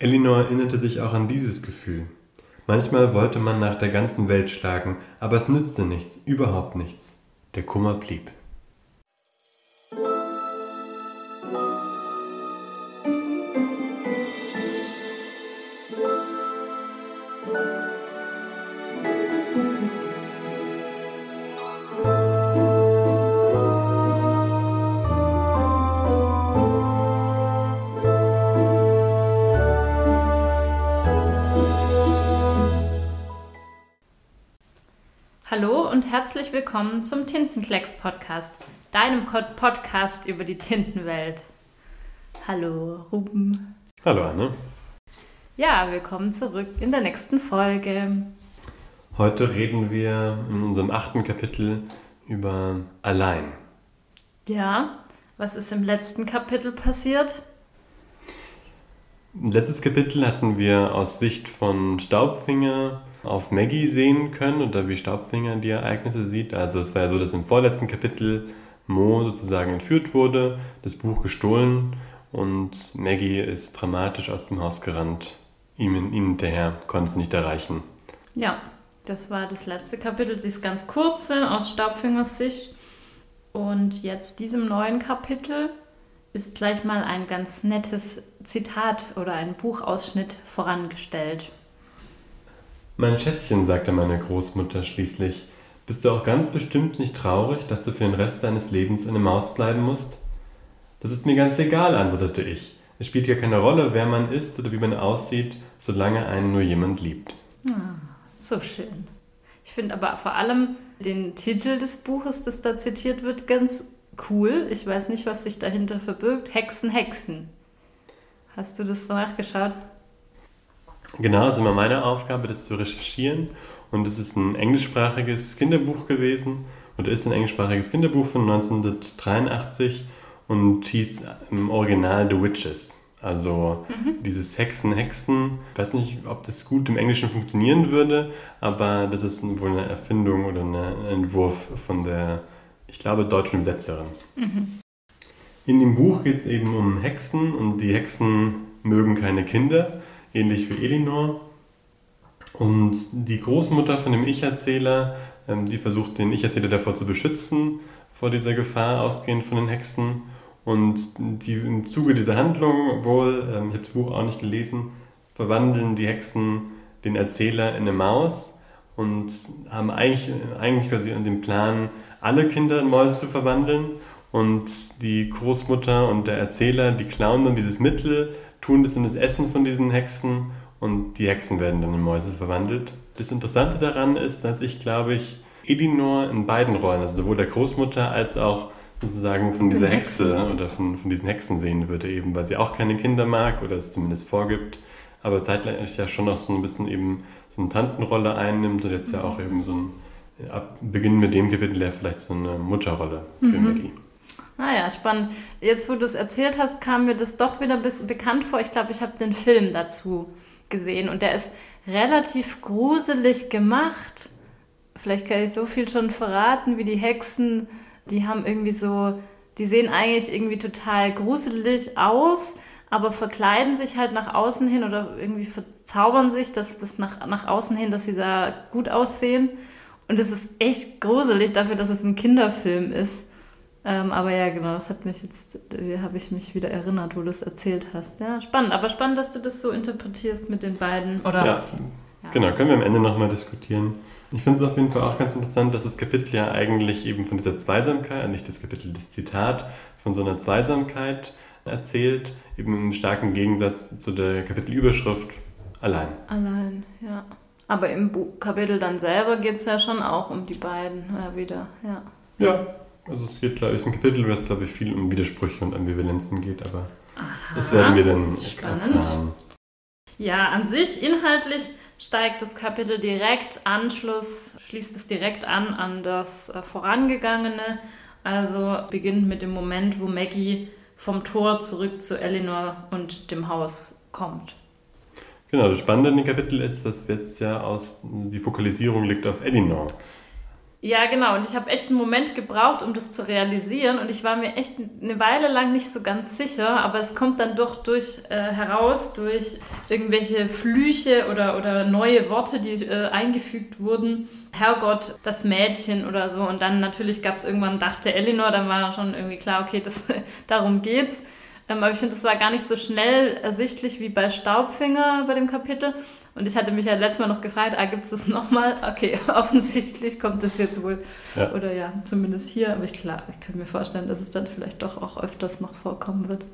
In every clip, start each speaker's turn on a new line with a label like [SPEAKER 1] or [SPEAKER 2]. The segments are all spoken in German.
[SPEAKER 1] Elinor erinnerte sich auch an dieses Gefühl. Manchmal wollte man nach der ganzen Welt schlagen, aber es nützte nichts, überhaupt nichts. Der Kummer blieb.
[SPEAKER 2] Herzlich willkommen zum Tintenklecks Podcast, deinem Podcast über die Tintenwelt. Hallo Ruben.
[SPEAKER 1] Hallo Anne.
[SPEAKER 2] Ja, willkommen zurück in der nächsten Folge.
[SPEAKER 1] Heute reden wir in unserem achten Kapitel über Allein.
[SPEAKER 2] Ja, was ist im letzten Kapitel passiert?
[SPEAKER 1] Letztes Kapitel hatten wir aus Sicht von Staubfinger auf Maggie sehen können oder wie Staubfinger die Ereignisse sieht. Also es war ja so, dass im vorletzten Kapitel Mo sozusagen entführt wurde, das Buch gestohlen und Maggie ist dramatisch aus dem Haus gerannt. Ihm, ihm hinterher konnte sie nicht erreichen.
[SPEAKER 2] Ja, das war das letzte Kapitel. Sie ist ganz kurz aus Staubfingers Sicht. Und jetzt diesem neuen Kapitel ist gleich mal ein ganz nettes Zitat oder ein Buchausschnitt vorangestellt.
[SPEAKER 1] Mein Schätzchen, sagte meine Großmutter schließlich, bist du auch ganz bestimmt nicht traurig, dass du für den Rest deines Lebens eine Maus bleiben musst? Das ist mir ganz egal, antwortete ich. Es spielt ja keine Rolle, wer man ist oder wie man aussieht, solange einen nur jemand liebt.
[SPEAKER 2] Ah, so schön. Ich finde aber vor allem den Titel des Buches, das da zitiert wird, ganz cool. Ich weiß nicht, was sich dahinter verbirgt. Hexen, Hexen. Hast du das nachgeschaut?
[SPEAKER 1] Genau, es ist immer meine Aufgabe, das zu recherchieren. Und es ist ein englischsprachiges Kinderbuch gewesen oder ist ein englischsprachiges Kinderbuch von 1983 und hieß im Original The Witches. Also mhm. dieses Hexen, Hexen, ich weiß nicht, ob das gut im Englischen funktionieren würde, aber das ist wohl eine Erfindung oder ein Entwurf von der ich glaube, deutschen Übersetzerin. Mhm. In dem Buch geht es eben um Hexen und die Hexen mögen keine Kinder, ähnlich wie Elinor. Und die Großmutter von dem Ich-Erzähler, ähm, die versucht den Ich-Erzähler davor zu beschützen, vor dieser Gefahr ausgehend von den Hexen. Und die, im Zuge dieser Handlung, wohl, ähm, ich habe das Buch auch nicht gelesen, verwandeln die Hexen den Erzähler in eine Maus und haben eigentlich, eigentlich quasi den Plan, alle Kinder in Mäuse zu verwandeln. Und die Großmutter und der Erzähler, die klauen dann dieses Mittel, tun das in das Essen von diesen Hexen und die Hexen werden dann in Mäuse verwandelt. Das Interessante daran ist, dass ich, glaube ich, Elinor in beiden Rollen, also sowohl der Großmutter als auch sozusagen von dieser Hexe oder von, von diesen Hexen sehen würde, eben weil sie auch keine Kinder mag oder es zumindest vorgibt, aber zeitgleich ja schon noch so ein bisschen eben so eine Tantenrolle einnimmt und jetzt ja auch eben so ein ab Beginn mit dem Kapitel ja vielleicht so eine Mutterrolle für mhm. Maggie.
[SPEAKER 2] Ah ja, spannend. Jetzt, wo du es erzählt hast, kam mir das doch wieder ein bisschen bekannt vor. Ich glaube, ich habe den Film dazu gesehen und der ist relativ gruselig gemacht. Vielleicht kann ich so viel schon verraten, wie die Hexen, die haben irgendwie so, die sehen eigentlich irgendwie total gruselig aus, aber verkleiden sich halt nach außen hin oder irgendwie verzaubern sich, dass das nach, nach außen hin, dass sie da gut aussehen. Und es ist echt gruselig dafür, dass es ein Kinderfilm ist. Ähm, aber ja, genau, das hat mich jetzt, habe ich mich wieder erinnert, wo du es erzählt hast. Ja, spannend. Aber spannend, dass du das so interpretierst mit den beiden. Oder?
[SPEAKER 1] Ja, ja. genau, können wir am Ende nochmal diskutieren. Ich finde es auf jeden Fall auch ganz interessant, dass das Kapitel ja eigentlich eben von dieser Zweisamkeit, nicht das Kapitel, das Zitat, von so einer Zweisamkeit erzählt, eben im starken Gegensatz zu der Kapitelüberschrift allein.
[SPEAKER 2] Allein, ja. Aber im Buch Kapitel dann selber geht es ja schon auch um die beiden ja, wieder, ja.
[SPEAKER 1] Ja, also es geht, glaube ich, ein Kapitel, wo es, glaube ich, viel um Widersprüche und Ambivalenzen geht, aber Aha, das werden wir dann.
[SPEAKER 2] Erfahren. Ja, an sich inhaltlich steigt das Kapitel direkt Anschluss, schließt es direkt an an das äh, vorangegangene. Also beginnt mit dem Moment, wo Maggie vom Tor zurück zu Eleanor und dem Haus kommt.
[SPEAKER 1] Genau, das Spannende in dem Kapitel ist, dass jetzt ja aus, die Fokalisierung liegt auf Elinor.
[SPEAKER 2] Ja, genau. Und ich habe echt einen Moment gebraucht, um das zu realisieren. Und ich war mir echt eine Weile lang nicht so ganz sicher. Aber es kommt dann doch durch äh, heraus, durch irgendwelche Flüche oder, oder neue Worte, die äh, eingefügt wurden. Herrgott, das Mädchen oder so. Und dann natürlich gab es irgendwann, dachte Elinor, dann war schon irgendwie klar, okay, das, darum geht's. Ähm, aber ich finde, das war gar nicht so schnell ersichtlich wie bei Staubfinger bei dem Kapitel. Und ich hatte mich ja letztes Mal noch gefragt, ah, gibt es das nochmal? Okay, offensichtlich kommt das jetzt wohl. Ja. Oder ja, zumindest hier. Aber ich, klar, ich könnte mir vorstellen, dass es dann vielleicht doch auch öfters noch vorkommen wird.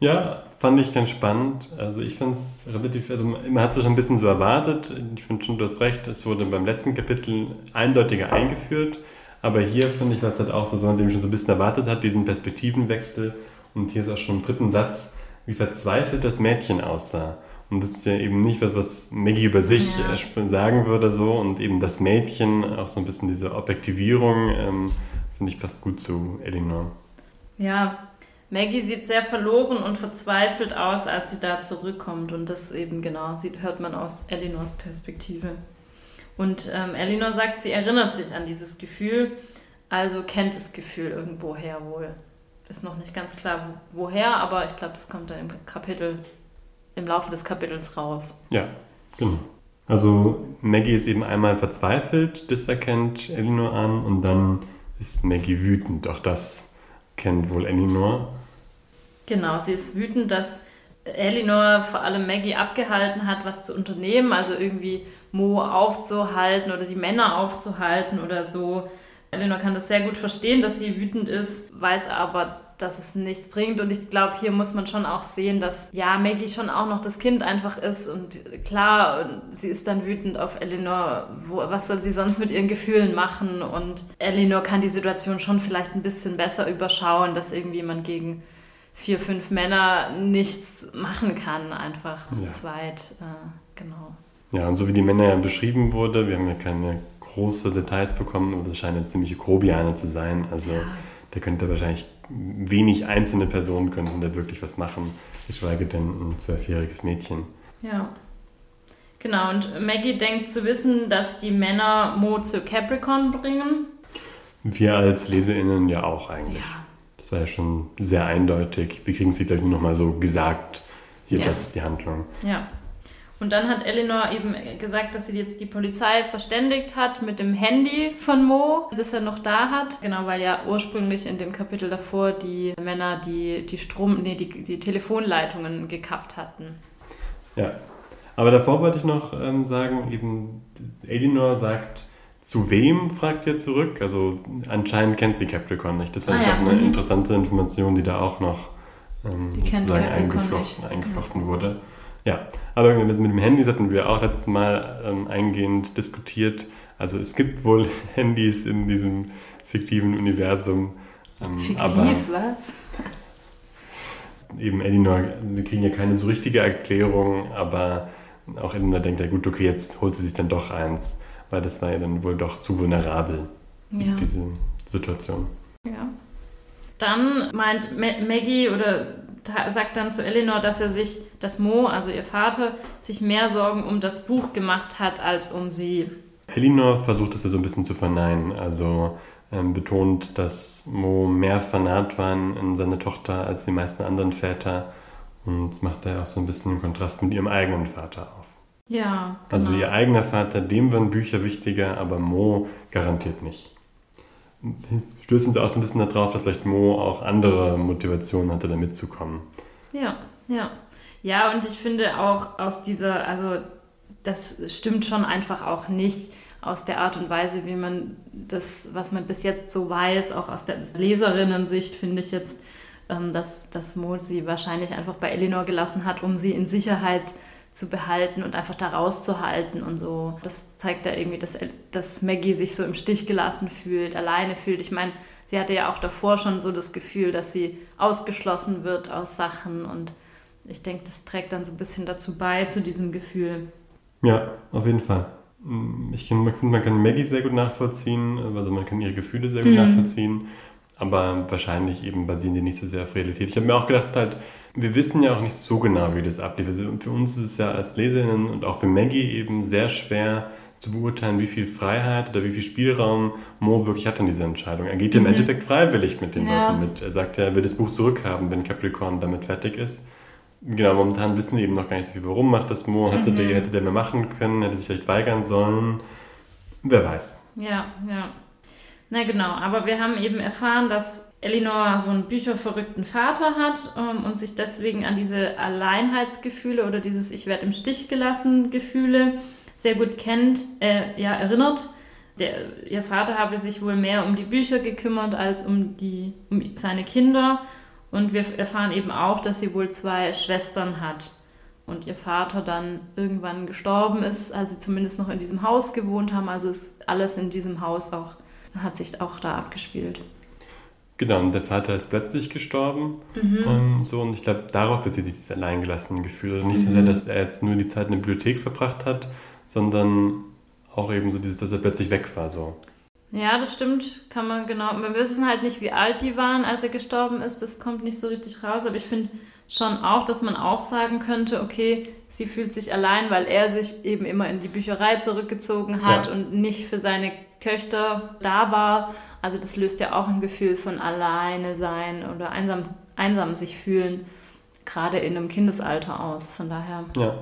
[SPEAKER 1] Ja, fand ich ganz spannend. Also ich fand es relativ, also man hat es schon ein bisschen so erwartet. Ich finde schon, du hast recht, es wurde beim letzten Kapitel eindeutiger eingeführt. Aber hier finde ich, was halt auch so, so man es eben schon so ein bisschen erwartet hat, diesen Perspektivenwechsel und hier ist auch schon im dritten Satz, wie verzweifelt das Mädchen aussah. Und das ist ja eben nicht was, was Maggie über sich ja. Äh, sagen würde so. Und eben das Mädchen, auch so ein bisschen diese Objektivierung, ähm, finde ich passt gut zu Elinor.
[SPEAKER 2] Ja, Maggie sieht sehr verloren und verzweifelt aus, als sie da zurückkommt. Und das eben genau, sieht, hört man aus Elinors Perspektive. Und ähm, Elinor sagt, sie erinnert sich an dieses Gefühl, also kennt das Gefühl irgendwoher wohl ist noch nicht ganz klar, woher, aber ich glaube, es kommt dann im Kapitel, im Laufe des Kapitels raus.
[SPEAKER 1] Ja, genau. Also Maggie ist eben einmal verzweifelt, das erkennt Elinor an und dann ist Maggie wütend. Auch das kennt wohl Elinor.
[SPEAKER 2] Genau, sie ist wütend, dass Elinor vor allem Maggie abgehalten hat, was zu unternehmen, also irgendwie Mo aufzuhalten oder die Männer aufzuhalten oder so. Elinor kann das sehr gut verstehen, dass sie wütend ist, weiß aber, dass es nichts bringt. Und ich glaube, hier muss man schon auch sehen, dass ja Maggie schon auch noch das Kind einfach ist. Und klar, sie ist dann wütend auf Elinor. Wo, was soll sie sonst mit ihren Gefühlen machen? Und Elinor kann die Situation schon vielleicht ein bisschen besser überschauen, dass irgendwie man gegen vier, fünf Männer nichts machen kann, einfach zu ja. zweit. Äh, genau.
[SPEAKER 1] Ja, und so wie die Männer ja beschrieben wurde, wir haben ja keine große Details bekommen, aber das scheinen jetzt ziemliche Grobiane zu sein. Also ja. da könnte wahrscheinlich wenig einzelne Personen könnten da wirklich was machen, geschweige denn ein zwölfjähriges Mädchen.
[SPEAKER 2] Ja. Genau, und Maggie denkt zu wissen, dass die Männer Mo zu Capricorn bringen.
[SPEAKER 1] Wir als LeserInnen ja auch eigentlich. Ja. Das war ja schon sehr eindeutig. Wir kriegen es gleich nur noch mal so gesagt. Hier, ja. das ist die Handlung.
[SPEAKER 2] Ja. Und dann hat Eleanor eben gesagt, dass sie jetzt die Polizei verständigt hat mit dem Handy von Mo, das er noch da hat. Genau, weil ja ursprünglich in dem Kapitel davor die Männer die, die Strom, nee, die, die Telefonleitungen gekappt hatten.
[SPEAKER 1] Ja. Aber davor wollte ich noch ähm, sagen, eben Eleanor sagt, zu wem fragt sie jetzt zurück? Also anscheinend kennt sie Capricorn nicht. Das war ah, ja. eine mhm. interessante Information, die da auch noch ähm, sozusagen eingeflochten, eingeflochten wurde. Ja, aber das mit dem Handy hatten wir auch letztes Mal ähm, eingehend diskutiert. Also es gibt wohl Handys in diesem fiktiven Universum.
[SPEAKER 2] Ähm, Fiktiv, was?
[SPEAKER 1] Eben Elinor, wir kriegen ja keine so richtige Erklärung, aber auch Elinor denkt ja gut, okay, jetzt holt sie sich dann doch eins, weil das war ja dann wohl doch zu vulnerabel, ja. diese Situation.
[SPEAKER 2] Ja. Dann meint Maggie oder sagt dann zu Eleanor, dass er sich, dass Mo, also ihr Vater, sich mehr Sorgen um das Buch gemacht hat als um sie.
[SPEAKER 1] Eleanor versucht es ja so ein bisschen zu verneinen, also ähm, betont, dass Mo mehr vernarrt war in seine Tochter als die meisten anderen Väter und macht da auch so ein bisschen einen Kontrast mit ihrem eigenen Vater auf.
[SPEAKER 2] Ja.
[SPEAKER 1] Genau. Also ihr eigener Vater, dem waren Bücher wichtiger, aber Mo garantiert nicht stößen sie auch so ein bisschen darauf, dass vielleicht Mo auch andere Motivationen hatte, da mitzukommen.
[SPEAKER 2] Ja, ja. Ja, und ich finde auch aus dieser, also das stimmt schon einfach auch nicht aus der Art und Weise, wie man das, was man bis jetzt so weiß, auch aus der Leserinnen-Sicht, finde ich jetzt, ähm, dass, dass Mo sie wahrscheinlich einfach bei Elinor gelassen hat, um sie in Sicherheit zu zu behalten und einfach da rauszuhalten und so. Das zeigt ja irgendwie, dass, dass Maggie sich so im Stich gelassen fühlt, alleine fühlt. Ich meine, sie hatte ja auch davor schon so das Gefühl, dass sie ausgeschlossen wird aus Sachen und ich denke, das trägt dann so ein bisschen dazu bei, zu diesem Gefühl.
[SPEAKER 1] Ja, auf jeden Fall. Ich finde, man kann Maggie sehr gut nachvollziehen, also man kann ihre Gefühle sehr gut mhm. nachvollziehen, aber wahrscheinlich eben basieren die nicht so sehr auf Realität. Ich habe mir auch gedacht, halt, wir wissen ja auch nicht so genau, wie das ablief. Also für uns ist es ja als Leserinnen und auch für Maggie eben sehr schwer zu beurteilen, wie viel Freiheit oder wie viel Spielraum Mo wirklich hat in dieser Entscheidung. Er geht mhm. im Endeffekt freiwillig mit den ja. Leuten mit. Er sagt, er will das Buch zurückhaben, wenn Capricorn damit fertig ist. Genau, momentan wissen wir eben noch gar nicht so viel, warum macht das Mo. Hätte, mhm. der, hätte der mehr machen können, hätte sich vielleicht weigern sollen. Wer weiß.
[SPEAKER 2] Ja, ja. Na genau, aber wir haben eben erfahren, dass Elinor so einen bücherverrückten Vater hat ähm, und sich deswegen an diese Alleinheitsgefühle oder dieses Ich werde im Stich gelassen Gefühle sehr gut kennt, äh, ja, erinnert. Der, ihr Vater habe sich wohl mehr um die Bücher gekümmert als um, die, um seine Kinder. Und wir erfahren eben auch, dass sie wohl zwei Schwestern hat. Und ihr Vater dann irgendwann gestorben ist, als sie zumindest noch in diesem Haus gewohnt haben. Also ist alles in diesem Haus auch, hat sich auch da abgespielt.
[SPEAKER 1] Genau, und der Vater ist plötzlich gestorben. Mhm. Ähm, so, und ich glaube, darauf bezieht sich dieses alleingelassene Gefühl. Also nicht mhm. so sehr, dass er jetzt nur die Zeit in der Bibliothek verbracht hat, sondern auch eben so dieses, dass er plötzlich weg war. So.
[SPEAKER 2] Ja, das stimmt, kann man genau. Wir wissen halt nicht, wie alt die waren, als er gestorben ist. Das kommt nicht so richtig raus. Aber ich finde schon auch, dass man auch sagen könnte, okay, sie fühlt sich allein, weil er sich eben immer in die Bücherei zurückgezogen hat ja. und nicht für seine Töchter da war. Also das löst ja auch ein Gefühl von alleine sein oder einsam, einsam sich fühlen, gerade in einem Kindesalter aus. Von daher.
[SPEAKER 1] Ja.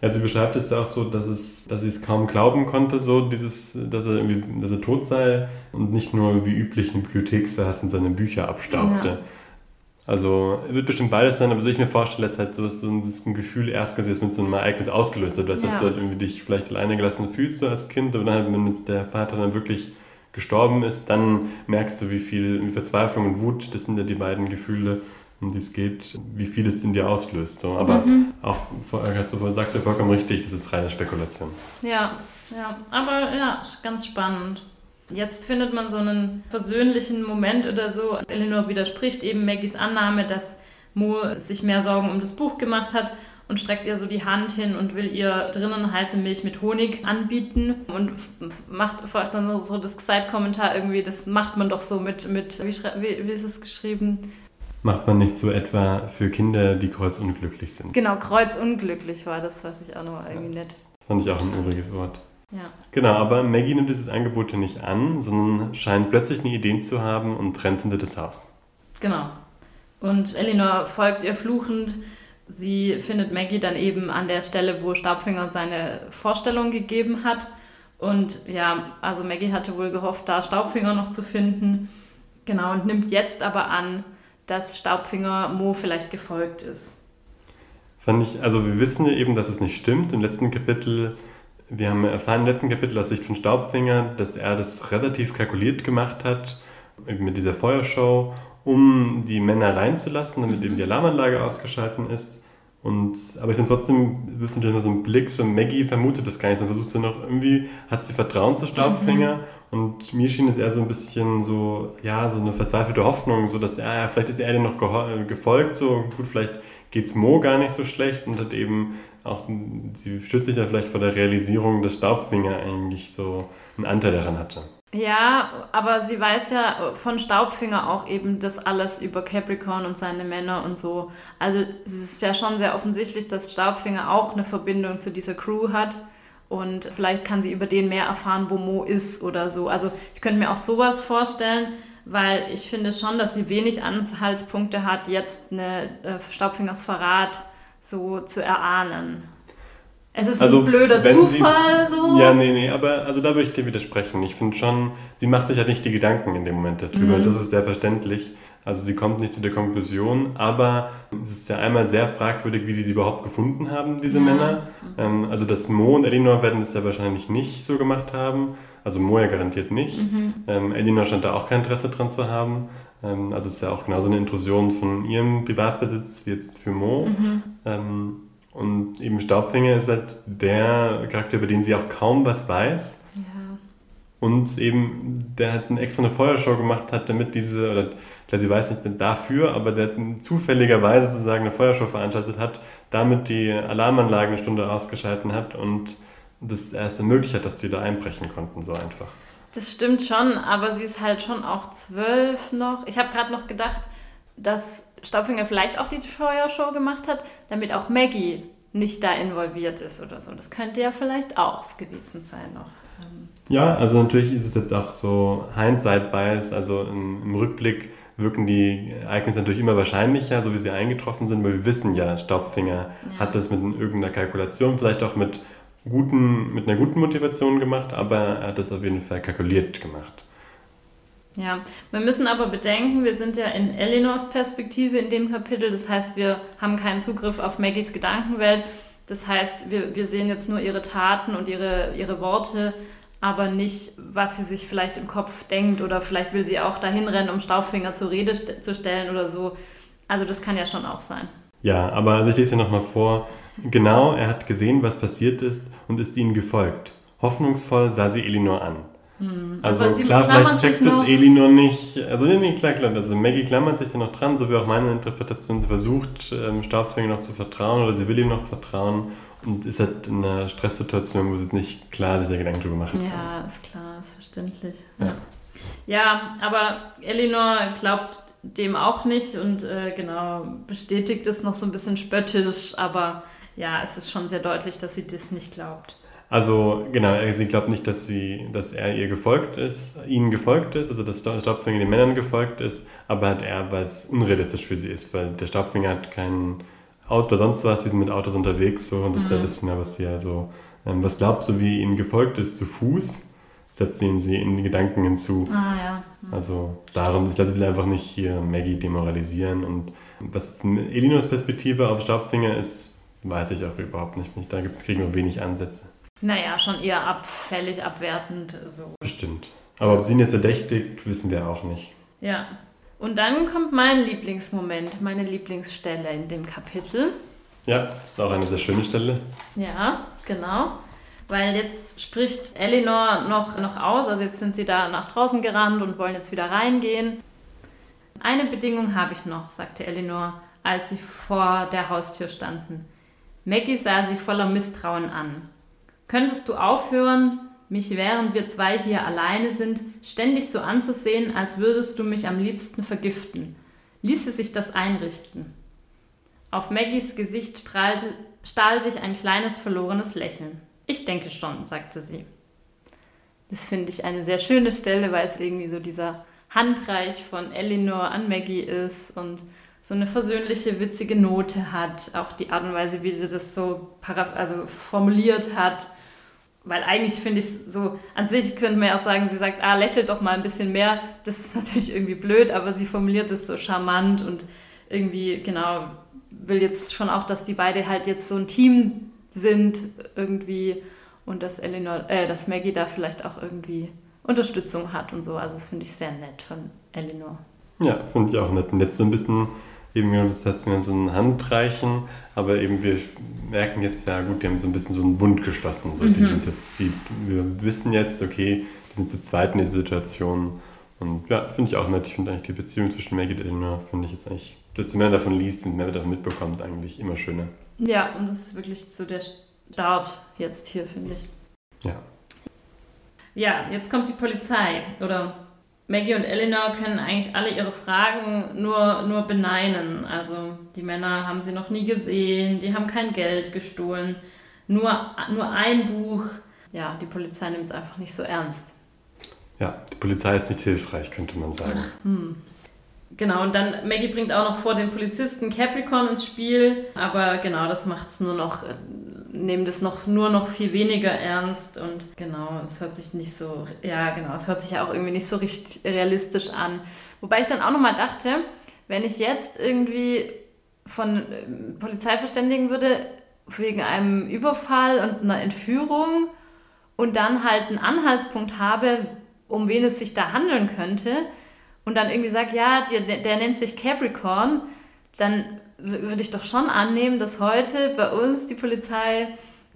[SPEAKER 1] Ja, sie beschreibt es ja auch so, dass, es, dass sie es kaum glauben konnte, so dieses, dass er irgendwie, dass er tot sei und nicht nur wie üblich ein Bibliothekssaß seine Bücher abstaubte. Ja. Also wird bestimmt beides sein, aber so ich mir vorstelle, dass halt sowas, so ein, ein Gefühl erst quasi mit so einem Ereignis ausgelöst hat. Dass ja. du halt irgendwie dich vielleicht alleine gelassen fühlst so als Kind, aber dann halt, wenn jetzt der Vater dann wirklich gestorben ist, dann merkst du, wie viel wie Verzweiflung und Wut, das sind ja die beiden Gefühle, um die es geht, wie viel es in dir auslöst. So. Aber mhm. auch, hast du, sagst du vollkommen richtig, das ist reine Spekulation.
[SPEAKER 2] Ja, ja, aber ja, ganz spannend. Jetzt findet man so einen versöhnlichen Moment oder so. Eleanor widerspricht eben Maggies Annahme, dass Mo sich mehr Sorgen um das Buch gemacht hat und streckt ihr so die Hand hin und will ihr drinnen heiße Milch mit Honig anbieten und macht vielleicht dann so das Side-Kommentar irgendwie, das macht man doch so mit, mit wie, wie, wie ist es geschrieben?
[SPEAKER 1] Macht man nicht so etwa für Kinder, die kreuzunglücklich sind?
[SPEAKER 2] Genau, kreuzunglücklich war das, was ich auch noch irgendwie nett.
[SPEAKER 1] Fand ich auch ein übriges Wort. Ja. Genau, aber Maggie nimmt dieses Angebot ja nicht an, sondern scheint plötzlich eine Idee zu haben und rennt hinter das Haus.
[SPEAKER 2] Genau. Und Elinor folgt ihr fluchend. Sie findet Maggie dann eben an der Stelle, wo Staubfinger seine Vorstellung gegeben hat. Und ja, also Maggie hatte wohl gehofft, da Staubfinger noch zu finden. Genau, und nimmt jetzt aber an, dass Staubfinger Mo vielleicht gefolgt ist.
[SPEAKER 1] Fand ich, also wir wissen ja eben, dass es nicht stimmt. Im letzten Kapitel, wir haben erfahren im letzten Kapitel aus Sicht von Staubfinger, dass er das relativ kalkuliert gemacht hat mit dieser Feuershow, um die Männer reinzulassen, damit eben die Alarmanlage ausgeschalten ist. Und, aber ich finde trotzdem, wirft natürlich immer so einen Blick, so Maggie vermutet das gar nicht, sondern versucht sie noch irgendwie, hat sie Vertrauen zu Staubfinger mhm. und mir schien es eher so ein bisschen so, ja, so eine verzweifelte Hoffnung, so dass, ja, vielleicht ist er dir noch gefolgt, so gut, vielleicht geht es Mo gar nicht so schlecht und hat eben auch, sie schützt sich da vielleicht vor der Realisierung, dass Staubfinger eigentlich so einen Anteil daran hatte.
[SPEAKER 2] Ja, aber sie weiß ja von Staubfinger auch eben das alles über Capricorn und seine Männer und so. Also es ist ja schon sehr offensichtlich, dass Staubfinger auch eine Verbindung zu dieser Crew hat. Und vielleicht kann sie über den mehr erfahren, wo Mo ist oder so. Also ich könnte mir auch sowas vorstellen, weil ich finde schon, dass sie wenig Anhaltspunkte hat, jetzt eine äh, Staubfingers Verrat so zu erahnen. Es ist also, ein blöder Zufall
[SPEAKER 1] sie,
[SPEAKER 2] so.
[SPEAKER 1] Ja, nee, nee, aber also da würde ich dir widersprechen. Ich finde schon, sie macht sich halt nicht die Gedanken in dem Moment darüber. Mhm. Das ist sehr verständlich. Also sie kommt nicht zu der Konklusion, aber es ist ja einmal sehr fragwürdig, wie die sie überhaupt gefunden haben, diese ja. Männer. Ähm, also das Mo und Elinor werden das ja wahrscheinlich nicht so gemacht haben. Also Mo ja garantiert nicht. Mhm. Ähm, Elinor scheint da auch kein Interesse dran zu haben. Ähm, also es ist ja auch genauso eine Intrusion von ihrem Privatbesitz wie jetzt für Mo. Mhm. Ähm, und eben Staubfinger ist halt der Charakter, über den sie auch kaum was weiß. Ja. Und eben, der hat eine extra eine Feuershow gemacht hat, damit diese, oder klar, sie weiß nicht dafür, aber der zufälligerweise sozusagen eine Feuershow veranstaltet hat, damit die Alarmanlage eine Stunde ausgeschalten hat und das erst ermöglicht hat, dass sie da einbrechen konnten, so einfach.
[SPEAKER 2] Das stimmt schon, aber sie ist halt schon auch zwölf noch. Ich habe gerade noch gedacht, dass Staubfinger vielleicht auch die Feuershow gemacht hat, damit auch Maggie nicht da involviert ist oder so. Das könnte ja vielleicht auch gewesen sein noch.
[SPEAKER 1] Ja, also natürlich ist es jetzt auch so Hindsight-Bias, also im, im Rückblick wirken die Ereignisse natürlich immer wahrscheinlicher, so wie sie eingetroffen sind, weil wir wissen ja, Staubfinger ja. hat das mit irgendeiner Kalkulation, vielleicht auch mit, guten, mit einer guten Motivation gemacht, aber er hat das auf jeden Fall kalkuliert gemacht.
[SPEAKER 2] Ja, wir müssen aber bedenken, wir sind ja in Elinors Perspektive in dem Kapitel, das heißt, wir haben keinen Zugriff auf Maggies Gedankenwelt, das heißt, wir, wir sehen jetzt nur ihre Taten und ihre, ihre Worte aber nicht, was sie sich vielleicht im Kopf denkt oder vielleicht will sie auch dahin rennen, um Stauffinger zur Rede st zu stellen oder so. Also das kann ja schon auch sein.
[SPEAKER 1] Ja, aber also ich lese hier nochmal vor. Genau, er hat gesehen, was passiert ist und ist ihnen gefolgt. Hoffnungsvoll sah sie Elinor an. Hm, also klar, vielleicht checkt das Elinor nicht. Also nee, klar, klar. Also Maggie klammert sich da noch dran, so wie auch meine Interpretation. Sie versucht, ähm, Staubfänger noch zu vertrauen oder sie will ihm noch vertrauen und ist halt in einer Stresssituation, wo sie es nicht klar sich der Gedanken drüber machen
[SPEAKER 2] kann. Ja, ist klar, ist verständlich. Ja, ja aber Elinor glaubt dem auch nicht und äh, genau bestätigt es noch so ein bisschen spöttisch, aber ja, es ist schon sehr deutlich, dass sie das nicht glaubt.
[SPEAKER 1] Also genau, sie glaubt nicht, dass sie, dass er ihr gefolgt ist, ihnen gefolgt ist, also dass der Staubfinger den Männern gefolgt ist, aber halt er, weil es unrealistisch für sie ist, weil der Staubfinger hat keinen Auto oder sonst was, sie sind mit Autos unterwegs so und das mhm. ist ja mhm. das, was sie ja so, ähm, was glaubst du, wie ihnen gefolgt ist zu Fuß, setzt ihnen sie in die Gedanken hinzu.
[SPEAKER 2] Ah, ja.
[SPEAKER 1] Mhm. Also darum, ich lasse will einfach nicht hier Maggie demoralisieren und was Elinors Perspektive auf Staubfinger ist, weiß ich auch überhaupt nicht. Da kriegen wir wenig Ansätze.
[SPEAKER 2] Naja, schon eher abfällig, abwertend. So.
[SPEAKER 1] Bestimmt. Aber ob sie ihn jetzt verdächtigt, wissen wir auch nicht.
[SPEAKER 2] Ja, und dann kommt mein Lieblingsmoment, meine Lieblingsstelle in dem Kapitel.
[SPEAKER 1] Ja, das ist auch eine sehr schöne Stelle.
[SPEAKER 2] Ja, genau. Weil jetzt spricht Elinor noch, noch aus, also jetzt sind sie da nach draußen gerannt und wollen jetzt wieder reingehen. Eine Bedingung habe ich noch, sagte Elinor, als sie vor der Haustür standen. Maggie sah sie voller Misstrauen an. Könntest du aufhören, mich während wir zwei hier alleine sind, ständig so anzusehen, als würdest du mich am liebsten vergiften. Ließe sich das einrichten. Auf Maggies Gesicht strahlte, stahl sich ein kleines verlorenes Lächeln. Ich denke schon, sagte sie. Das finde ich eine sehr schöne Stelle, weil es irgendwie so dieser Handreich von Elinor an Maggie ist und so eine versöhnliche, witzige Note hat. Auch die Art und Weise, wie sie das so also formuliert hat weil eigentlich finde ich es so, an sich könnte man ja auch sagen, sie sagt, ah, lächelt doch mal ein bisschen mehr. Das ist natürlich irgendwie blöd, aber sie formuliert es so charmant und irgendwie, genau, will jetzt schon auch, dass die beide halt jetzt so ein Team sind irgendwie und dass Eleanor, äh, dass Maggie da vielleicht auch irgendwie Unterstützung hat und so. Also das finde ich sehr nett von Eleanor.
[SPEAKER 1] Ja, finde ich auch nett. Und jetzt so ein bisschen eben das heißt, so ein Handreichen, aber eben wir merken jetzt ja gut, die haben so ein bisschen so einen Bund geschlossen. So, mhm. die sind jetzt, die, wir wissen jetzt, okay, die sind zu zweit in dieser Situation. Und ja, finde ich auch nett. Ich finde eigentlich die Beziehung zwischen Maggie und Eleanor, finde ich jetzt eigentlich, desto mehr davon liest und mehr davon mitbekommt, eigentlich immer schöner.
[SPEAKER 2] Ja, und das ist wirklich so der Start jetzt hier, finde ich.
[SPEAKER 1] Ja.
[SPEAKER 2] Ja, jetzt kommt die Polizei oder Maggie und Eleanor können eigentlich alle ihre Fragen nur, nur beneinen. Also die Männer haben sie noch nie gesehen, die haben kein Geld gestohlen, nur, nur ein Buch. Ja, die Polizei nimmt es einfach nicht so ernst.
[SPEAKER 1] Ja, die Polizei ist nicht hilfreich, könnte man sagen.
[SPEAKER 2] Hm. Genau, und dann Maggie bringt auch noch vor den Polizisten Capricorn ins Spiel, aber genau, das macht es nur noch nehmen das noch nur noch viel weniger ernst und genau, es hört sich nicht so, ja genau, es hört sich ja auch irgendwie nicht so richtig realistisch an. Wobei ich dann auch nochmal dachte, wenn ich jetzt irgendwie von ähm, Polizei verständigen würde wegen einem Überfall und einer Entführung und dann halt einen Anhaltspunkt habe, um wen es sich da handeln könnte und dann irgendwie sage, ja, der, der nennt sich Capricorn, dann würde ich doch schon annehmen, dass heute bei uns die Polizei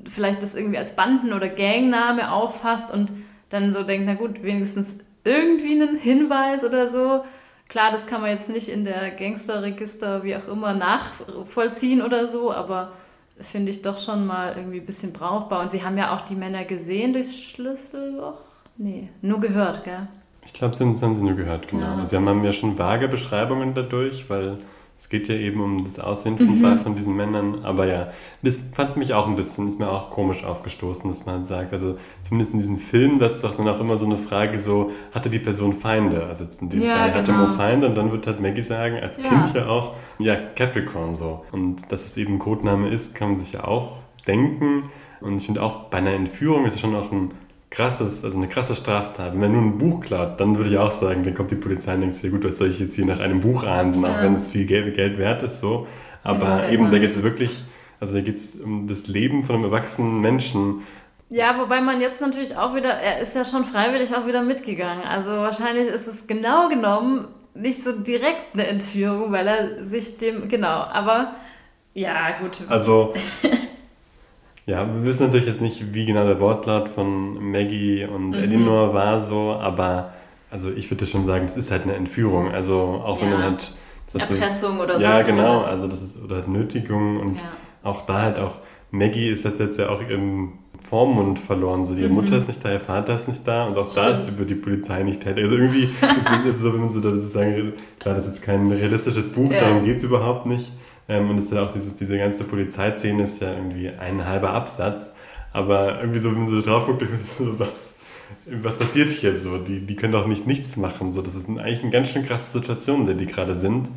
[SPEAKER 2] vielleicht das irgendwie als Banden- oder Gangname auffasst und dann so denkt, na gut, wenigstens irgendwie einen Hinweis oder so. Klar, das kann man jetzt nicht in der Gangsterregister, wie auch immer, nachvollziehen oder so, aber finde ich doch schon mal irgendwie ein bisschen brauchbar. Und sie haben ja auch die Männer gesehen durchs Schlüsselloch. Nee, nur gehört, gell?
[SPEAKER 1] Ich glaube, sie haben sie nur gehört, genau. Ja. Sie haben ja schon vage Beschreibungen dadurch, weil Es geht ja eben um das Aussehen von mhm. zwei von diesen Männern. Aber ja, das fand mich auch ein bisschen, ist mir auch komisch aufgestoßen, dass man sagt, also zumindest in diesem Film, das ist doch dann auch immer so eine Frage so, hatte die Person Feinde? Also jetzt in dem ja, Fall, genau. hatte Mo Feinde und dann wird halt Maggie sagen, als ja. Kind ja auch, ja, Capricorn so. Und dass es eben ein Codename ist, kann man sich ja auch denken. Und ich finde auch bei einer Entführung ist es schon auch ein krasses, also eine krasse Straftat. Wenn man nur ein Buch klaut, dann würde ich auch sagen, dann kommt die Polizei und denkt sich, gut, was soll ich jetzt hier nach einem Buch ahnden, ja. auch wenn es viel Geld, Geld wert ist, so. Aber ja eben, da geht es wirklich, also da geht es um das Leben von einem erwachsenen Menschen.
[SPEAKER 2] Ja, wobei man jetzt natürlich auch wieder, er ist ja schon freiwillig auch wieder mitgegangen. Also wahrscheinlich ist es genau genommen nicht so direkt eine Entführung, weil er sich dem, genau, aber ja, gut.
[SPEAKER 1] Also Ja, wir wissen natürlich jetzt nicht, wie genau der Wortlaut von Maggie und mhm. Elinor war so, aber also ich würde schon sagen, es ist halt eine Entführung. Also auch ja. wenn man halt
[SPEAKER 2] Erpressung
[SPEAKER 1] so,
[SPEAKER 2] oder
[SPEAKER 1] so. Ja, genau, was. also das ist oder Nötigung und ja. auch da halt auch Maggie ist halt jetzt ja auch ihren Vormund verloren. So, die mhm. Mutter ist nicht da, ihr Vater ist nicht da und auch Stimmt. da ist die, die Polizei nicht tätig. Also irgendwie ist es so, wenn man so da sagen, klar, das ist jetzt kein realistisches Buch, ja. darum geht es überhaupt nicht. Ähm, und es ist ja auch dieses, diese ganze Polizeiszene ist ja irgendwie ein halber Absatz. Aber irgendwie so, wenn man so drauf guckt, so, was, was passiert hier so? Die, die können doch nicht nichts machen. So, das ist eigentlich eine ganz schön krasse Situation, in der die gerade sind.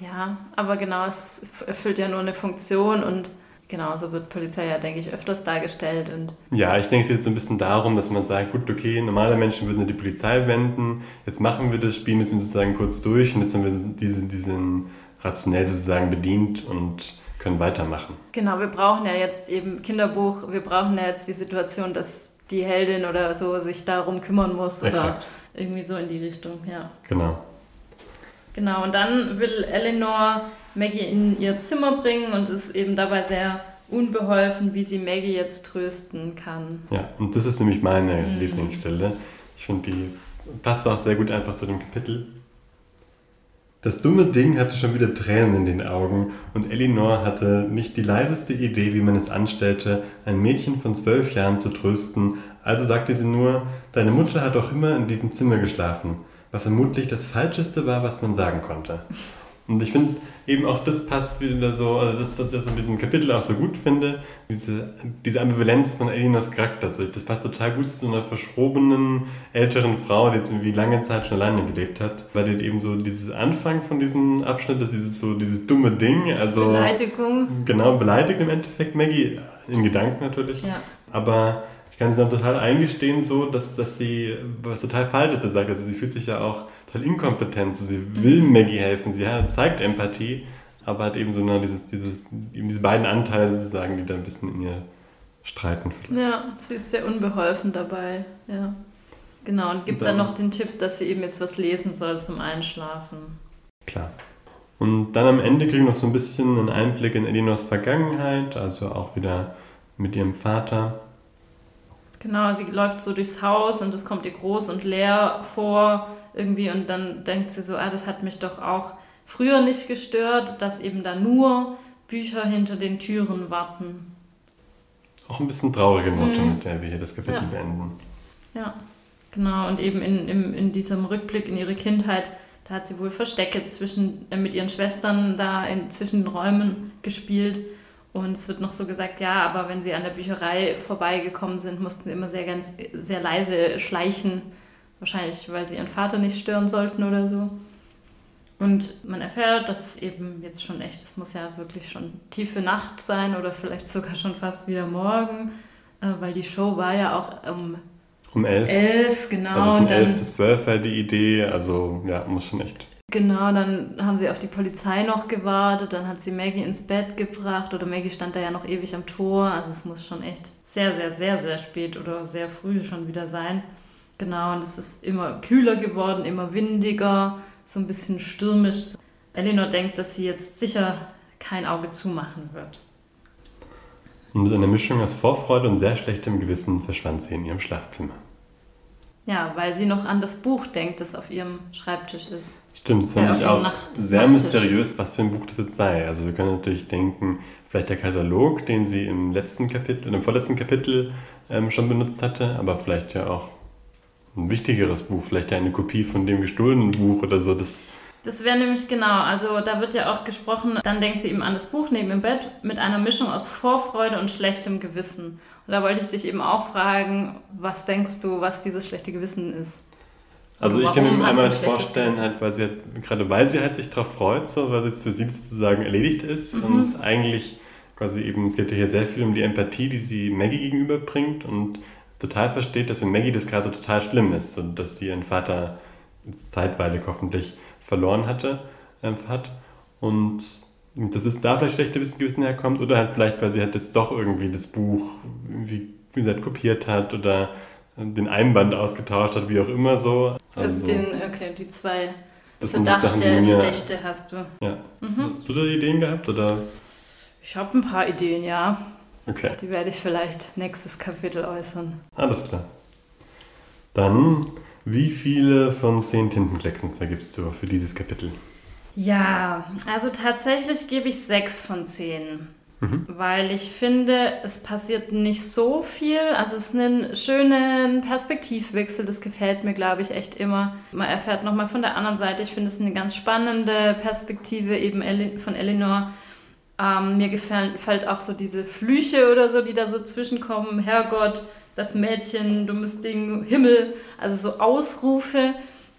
[SPEAKER 2] Ja, aber genau, es erfüllt ja nur eine Funktion und genau so wird Polizei ja, denke ich, öfters dargestellt. Und
[SPEAKER 1] ja, ich denke, es geht jetzt so ein bisschen darum, dass man sagt, gut, okay, normale Menschen würden die Polizei wenden, jetzt machen wir das, spielen es sozusagen kurz durch und jetzt haben wir diesen, diesen rationell sozusagen bedient und können weitermachen.
[SPEAKER 2] Genau, wir brauchen ja jetzt eben Kinderbuch, wir brauchen ja jetzt die Situation, dass die Heldin oder so sich darum kümmern muss Exakt. oder irgendwie so in die Richtung, ja.
[SPEAKER 1] Genau.
[SPEAKER 2] Genau, und dann will Eleanor Maggie in ihr Zimmer bringen und ist eben dabei sehr unbeholfen, wie sie Maggie jetzt trösten kann.
[SPEAKER 1] Ja, und das ist nämlich meine mhm. Lieblingsstelle. Ich finde, die passt auch sehr gut einfach zu dem Kapitel. Das dumme Ding hatte schon wieder Tränen in den Augen und Elinor hatte nicht die leiseste Idee, wie man es anstellte, ein Mädchen von zwölf Jahren zu trösten, also sagte sie nur, deine Mutter hat doch immer in diesem Zimmer geschlafen, was vermutlich das Falscheste war, was man sagen konnte. Und ich finde eben auch das passt wieder so, also das, was ich in diesem Kapitel auch so gut finde, diese, diese Ambivalenz von Elinors Charakter. Also das passt total gut zu einer verschrobenen, älteren Frau, die jetzt irgendwie lange Zeit schon alleine gelebt hat. Weil die eben so dieses Anfang von diesem Abschnitt, das ist dieses so dieses dumme Ding, also.
[SPEAKER 2] Beleidigung.
[SPEAKER 1] Genau, beleidigt im Endeffekt Maggie, in Gedanken natürlich.
[SPEAKER 2] Ja.
[SPEAKER 1] Aber ich kann sie dann total eingestehen, so, dass, dass sie was total Falsches sagt. Also sie fühlt sich ja auch total inkompetent. So, sie will. Maggie helfen, sie ja, zeigt Empathie, aber hat eben so eine, dieses, dieses, eben diese beiden Anteile sozusagen, die da ein bisschen in ihr streiten.
[SPEAKER 2] Vielleicht. Ja, sie ist sehr unbeholfen dabei. Ja. Genau, und gibt und dann, dann noch den Tipp, dass sie eben jetzt was lesen soll zum Einschlafen.
[SPEAKER 1] Klar. Und dann am Ende kriegen wir noch so ein bisschen einen Einblick in Elinors Vergangenheit, also auch wieder mit ihrem Vater.
[SPEAKER 2] Genau, sie läuft so durchs Haus und es kommt ihr groß und leer vor irgendwie und dann denkt sie so, ah, das hat mich doch auch früher nicht gestört, dass eben da nur Bücher hinter den Türen warten.
[SPEAKER 1] Auch ein bisschen traurige Note, mhm. mit der wir hier das Kapitel
[SPEAKER 2] ja.
[SPEAKER 1] beenden.
[SPEAKER 2] Ja, genau. Und eben in, in, in diesem Rückblick in ihre Kindheit, da hat sie wohl Verstecke zwischen, äh, mit ihren Schwestern da in, zwischen den Räumen gespielt und es wird noch so gesagt, ja, aber wenn sie an der Bücherei vorbeigekommen sind, mussten sie immer sehr, ganz, sehr leise schleichen. Wahrscheinlich, weil sie ihren Vater nicht stören sollten oder so. Und man erfährt, dass es eben jetzt schon echt, es muss ja wirklich schon tiefe Nacht sein oder vielleicht sogar schon fast wieder morgen, äh, weil die Show war ja auch um,
[SPEAKER 1] um elf.
[SPEAKER 2] elf genau.
[SPEAKER 1] Also von elf bis zwölf war die Idee, also ja, muss schon echt
[SPEAKER 2] Genau, dann haben sie auf die Polizei noch gewartet, dann hat sie Maggie ins Bett gebracht oder Maggie stand da ja noch ewig am Tor. Also es muss schon echt sehr, sehr, sehr, sehr spät oder sehr früh schon wieder sein. Genau, und es ist immer kühler geworden, immer windiger, so ein bisschen stürmisch. Eleanor denkt, dass sie jetzt sicher kein Auge zumachen wird.
[SPEAKER 1] Und mit einer Mischung aus Vorfreude und sehr schlechtem Gewissen verschwand sie in ihrem Schlafzimmer.
[SPEAKER 2] Ja, weil sie noch an das Buch denkt, das auf ihrem Schreibtisch ist.
[SPEAKER 1] Stimmt, das fand ich auch Nacht sehr mysteriös, was für ein Buch das jetzt sei. Also wir können natürlich denken, vielleicht der Katalog, den sie im letzten Kapitel, im vorletzten Kapitel ähm, schon benutzt hatte, aber vielleicht ja auch ein wichtigeres Buch, vielleicht ja eine Kopie von dem gestohlenen Buch oder so. Das
[SPEAKER 2] Das wäre nämlich genau, also da wird ja auch gesprochen, dann denkt sie eben an das Buch neben im Bett mit einer Mischung aus Vorfreude und schlechtem Gewissen. Und da wollte ich dich eben auch fragen, was denkst du, was dieses schlechte Gewissen ist?
[SPEAKER 1] Also, also ich kann mir einmal vorstellen, halt, weil sie halt, gerade weil sie halt sich darauf freut, so, weil es jetzt für sie sozusagen erledigt ist mhm. und eigentlich quasi eben, es geht ja hier sehr viel um die Empathie, die sie Maggie gegenüberbringt und total versteht, dass für Maggie das gerade total schlimm ist und dass sie ihren Vater zeitweilig hoffentlich verloren hatte, äh, hat. Und dass es da vielleicht schlechte Gewissen herkommt oder halt vielleicht, weil sie halt jetzt doch irgendwie das Buch, wie, wie gesagt, kopiert hat oder den Einband ausgetauscht hat, wie auch immer so.
[SPEAKER 2] Also, also den, okay, die zwei das sind die Sachen, die mir, Verdächte hast du.
[SPEAKER 1] Ja. Mhm. Hast du da Ideen gehabt oder?
[SPEAKER 2] Ich habe ein paar Ideen, ja.
[SPEAKER 1] Okay.
[SPEAKER 2] Die werde ich vielleicht nächstes Kapitel äußern.
[SPEAKER 1] Alles klar. Dann, wie viele von zehn Tintenklecksen vergibst du für dieses Kapitel?
[SPEAKER 2] Ja, also tatsächlich gebe ich sechs von zehn. Mhm. Weil ich finde, es passiert nicht so viel. Also es ist ein schöner Perspektivwechsel, das gefällt mir, glaube ich, echt immer. Man erfährt nochmal von der anderen Seite. Ich finde es eine ganz spannende Perspektive eben von Eleanor. Ähm, mir gefällt auch so diese Flüche oder so, die da so zwischenkommen. Herrgott, das Mädchen, dummes Ding, Himmel. Also so Ausrufe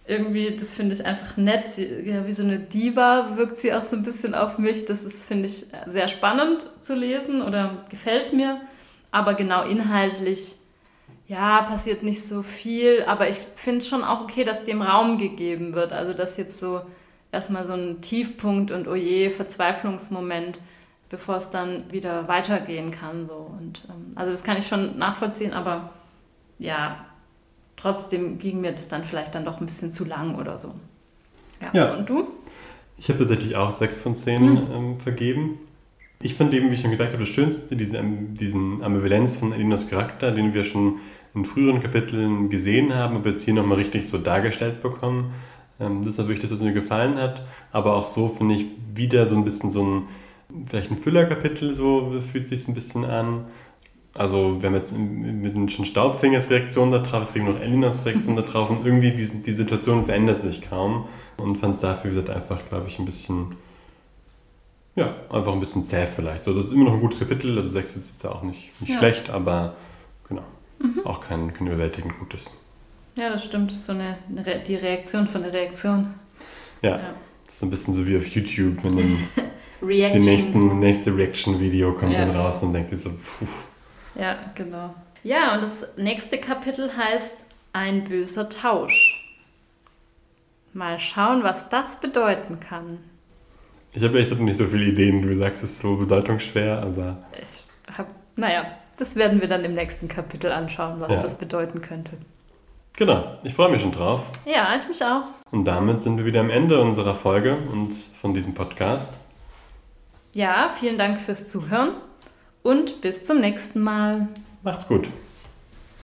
[SPEAKER 2] irgendwie, das finde ich einfach nett. Sie, ja, wie so eine Diva wirkt sie auch so ein bisschen auf mich. Das ist, finde ich, sehr spannend zu lesen oder gefällt mir. Aber genau inhaltlich, ja, passiert nicht so viel. Aber ich finde es schon auch okay, dass dem Raum gegeben wird. Also, dass jetzt so erstmal so ein Tiefpunkt und oje, Verzweiflungsmoment, bevor es dann wieder weitergehen kann. So. Und, ähm, also, das kann ich schon nachvollziehen, aber ja, trotzdem ging mir das dann vielleicht dann doch ein bisschen zu lang oder so. Ja. ja. Und du?
[SPEAKER 1] Ich habe tatsächlich auch sechs von zehn hm. ähm, vergeben. Ich fand eben, wie ich schon gesagt habe, das Schönste, diese, diesen Ambivalenz von Elinos Charakter, den wir schon in früheren Kapiteln gesehen haben, aber jetzt hier nochmal richtig so dargestellt bekommen. Ähm, das ist wirklich das, was mir gefallen hat. Aber auch so finde ich wieder so ein bisschen so ein, vielleicht ein Füllerkapitel, so fühlt sich ein bisschen an. Also wir haben jetzt mit den Staubfingers Reaktion da drauf, es kriegen noch Elinas Reaktion da drauf und irgendwie die, die Situation verändert sich kaum und fand es dafür wie gesagt, einfach, glaube ich, ein bisschen, ja, einfach ein bisschen zäh vielleicht. Also immer noch ein gutes Kapitel, also 6 ist jetzt ja auch nicht, nicht ja. schlecht, aber genau, mhm. auch kein, kein überwältigend gutes.
[SPEAKER 2] Ja, das stimmt, das ist so eine, eine die Reaktion von der Reaktion.
[SPEAKER 1] Ja, ja. Das ist so ein bisschen so wie auf YouTube, wenn dann die nächsten, nächste Reaction-Video kommt ja. dann raus und denkt sich so, puh.
[SPEAKER 2] Ja, genau. Ja, und das nächste Kapitel heißt Ein böser Tausch. Mal schauen, was das bedeuten kann.
[SPEAKER 1] Ich habe echt nicht so viele Ideen. Du sagst, es ist so bedeutungsschwer, aber.
[SPEAKER 2] Ich habe, naja, das werden wir dann im nächsten Kapitel anschauen, was ja. das bedeuten könnte.
[SPEAKER 1] Genau, ich freue mich schon drauf.
[SPEAKER 2] Ja, ich mich auch.
[SPEAKER 1] Und damit sind wir wieder am Ende unserer Folge und von diesem Podcast.
[SPEAKER 2] Ja, vielen Dank fürs Zuhören und bis zum nächsten Mal.
[SPEAKER 1] Macht's gut.